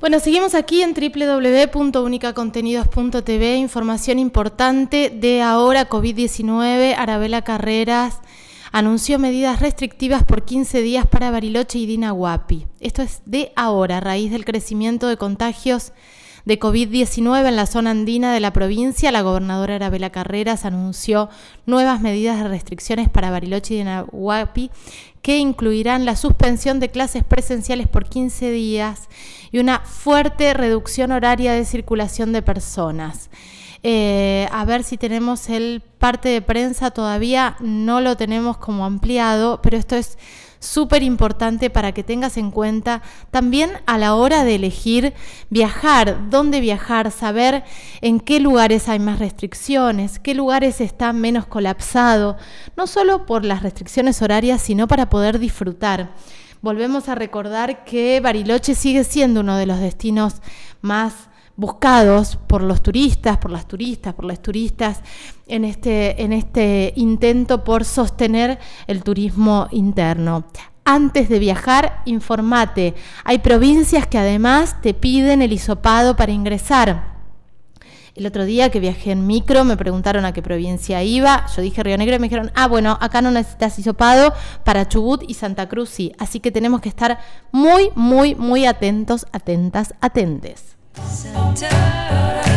Bueno, seguimos aquí en www.unicacontenidos.tv. Información importante de ahora COVID-19. Arabela Carreras anunció medidas restrictivas por 15 días para Bariloche y Dinahuapi. Esto es de ahora, a raíz del crecimiento de contagios de COVID-19 en la zona andina de la provincia, la gobernadora Arabela Carreras anunció nuevas medidas de restricciones para Bariloche y Dinahuapi que incluirán la suspensión de clases presenciales por 15 días y una fuerte reducción horaria de circulación de personas. Eh, a ver si tenemos el parte de prensa, todavía no lo tenemos como ampliado, pero esto es súper importante para que tengas en cuenta también a la hora de elegir viajar, dónde viajar, saber en qué lugares hay más restricciones, qué lugares están menos colapsados, no solo por las restricciones horarias, sino para poder disfrutar. Volvemos a recordar que Bariloche sigue siendo uno de los destinos más buscados por los turistas, por las turistas, por las turistas en este, en este intento por sostener el turismo interno. Antes de viajar, informate. Hay provincias que además te piden el hisopado para ingresar. El otro día que viajé en micro me preguntaron a qué provincia iba. Yo dije Río Negro y me dijeron, ah, bueno, acá no necesitas hisopado para Chubut y Santa Cruz sí. Así que tenemos que estar muy, muy, muy atentos, atentas, atentes. Center.